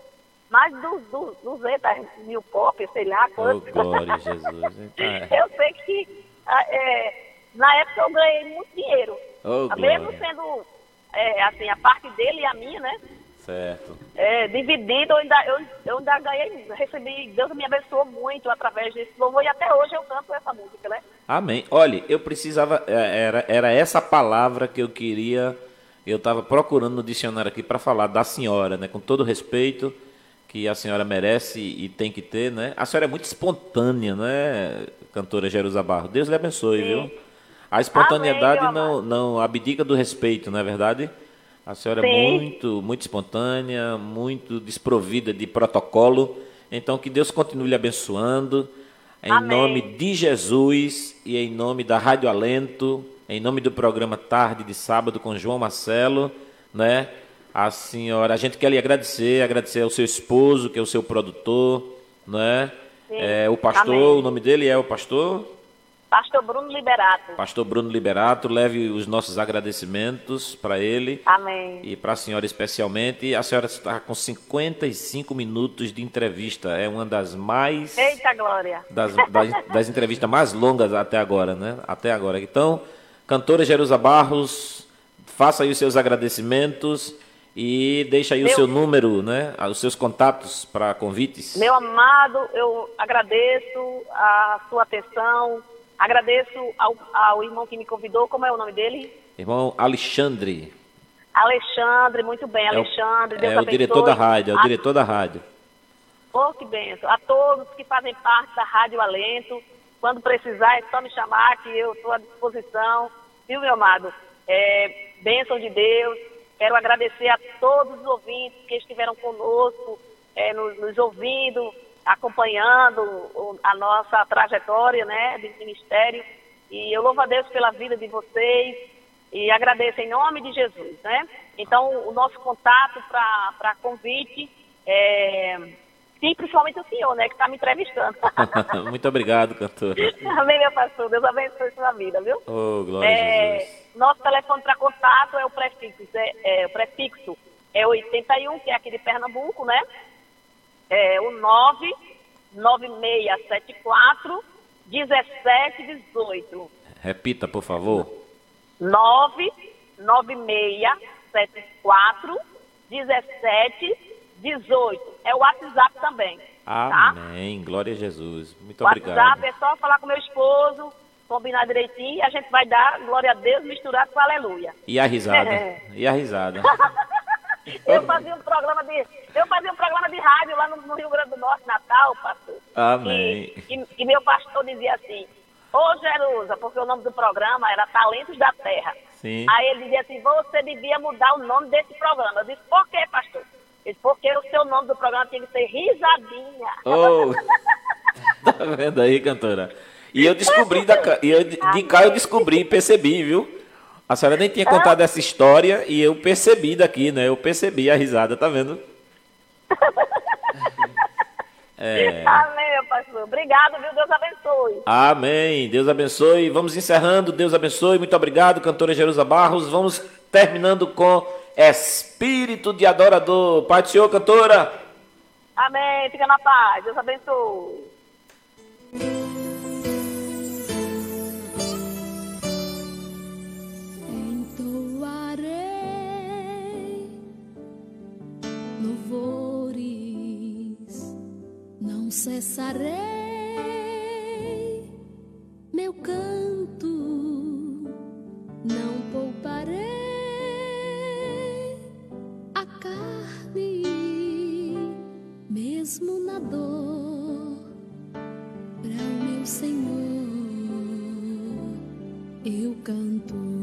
mais de du- du- 200 mil cópias, sei lá Oh, quantas. glória a Jesus. *laughs* Então, é. eu sei que é, na época eu ganhei muito dinheiro. Oh, Mesmo glória. sendo é, assim, a parte dele e a minha, né? Certo. É, dividido, eu ainda, eu, eu ainda ganhei, recebi, Deus me abençoou muito através desse louvor e até hoje eu canto essa música, né? Amém. Olha, eu precisava. é, Era, era essa palavra que eu queria. Eu estava procurando no dicionário aqui para falar da senhora, né? Com todo o respeito que a senhora merece e tem que ter, né? A senhora é muito espontânea, né, cantora Jerusa Barro? Deus lhe abençoe, viu? A espontaneidade Amém, não, não abdica do respeito, não é verdade? A senhora é Sim. muito, muito espontânea, muito desprovida de protocolo. Então, que Deus continue lhe abençoando. Em Amém. nome de Jesus e em nome da Rádio Alento, em nome do programa Tarde de Sábado com João Marcelo, né? A senhora, a gente quer lhe agradecer, agradecer ao seu esposo, que é o seu produtor, é? Sim. É, o pastor, Amém. o nome dele é o pastor? Pastor Bruno Liberato. Pastor Bruno Liberato, leve os nossos agradecimentos para ele Amém. e para a senhora especialmente. A senhora está com 55 minutos de entrevista, é uma das mais Eita glória. das, das, das entrevistas mais longas até agora, né? Até agora. Então, cantora Jerusa Barros, faça aí os seus agradecimentos e deixa aí o Meu- seu número, né? Os seus contatos para convites. Meu amado, eu agradeço a sua atenção, agradeço ao, ao irmão que me convidou, como é o nome dele? Irmão Alexandre. Alexandre, muito bem, É o, Alexandre, Deus é o abençoe. diretor da rádio, é o A- diretor da rádio. Oh, que benção. A todos que fazem parte da Rádio Alento, quando precisar é só me chamar que eu estou à disposição. Viu, meu amado? É, bênção de Deus. Quero agradecer a todos os ouvintes que estiveram conosco, é, nos, nos ouvindo, acompanhando a nossa trajetória né, de ministério. E eu louvo a Deus pela vida de vocês e agradeço em nome de Jesus. Né? Então, o nosso contato para convite é. Sim, principalmente o senhor, né, que está me entrevistando. *laughs* Muito obrigado, cantora. Amém, meu pastor. Deus abençoe sua vida, viu? Oh, glória a É, Jesus. nosso telefone para contato é o prefixo, é, é, o prefixo é 81, que é aqui de Pernambuco, né? É o 99674 1718. Repita, por favor. 99674 1718. É o WhatsApp também. Tá? Amém. Glória a Jesus. Muito O obrigado. WhatsApp é só falar com meu esposo, combinar direitinho e a gente vai dar glória a Deus misturado com aleluia. E a risada? É. *laughs* E a risada? Eu fazia um programa de, eu fazia um programa de rádio lá no, Rio Grande do Norte, Natal, pastor. Amém. E, e- e meu pastor dizia assim, ô Jerusa, porque o nome do programa era Talentos da Terra. Sim. Aí ele dizia assim, você devia mudar o nome desse programa. Eu disse, por quê, pastor? Ele disse, porque o seu nome do programa tinha que ser Risadinha. Oh, *laughs* tá vendo aí, cantora? E eu descobri, da, e eu, de cá eu descobri, percebi, viu? A senhora nem tinha contado essa história e eu percebi daqui, né? Eu percebi a risada, tá vendo? É. Amém, meu pastor. Obrigado, viu? Deus abençoe. Amém. Deus abençoe. Vamos encerrando. Deus abençoe. Muito obrigado, cantora Jerusa Barros. Vamos terminando com Espírito de Adorador. Pai do Senhor, cantora. Amém. Fica na paz. Deus abençoe. Cessarei meu canto, não pouparei a carne, mesmo na dor, para o meu Senhor eu canto.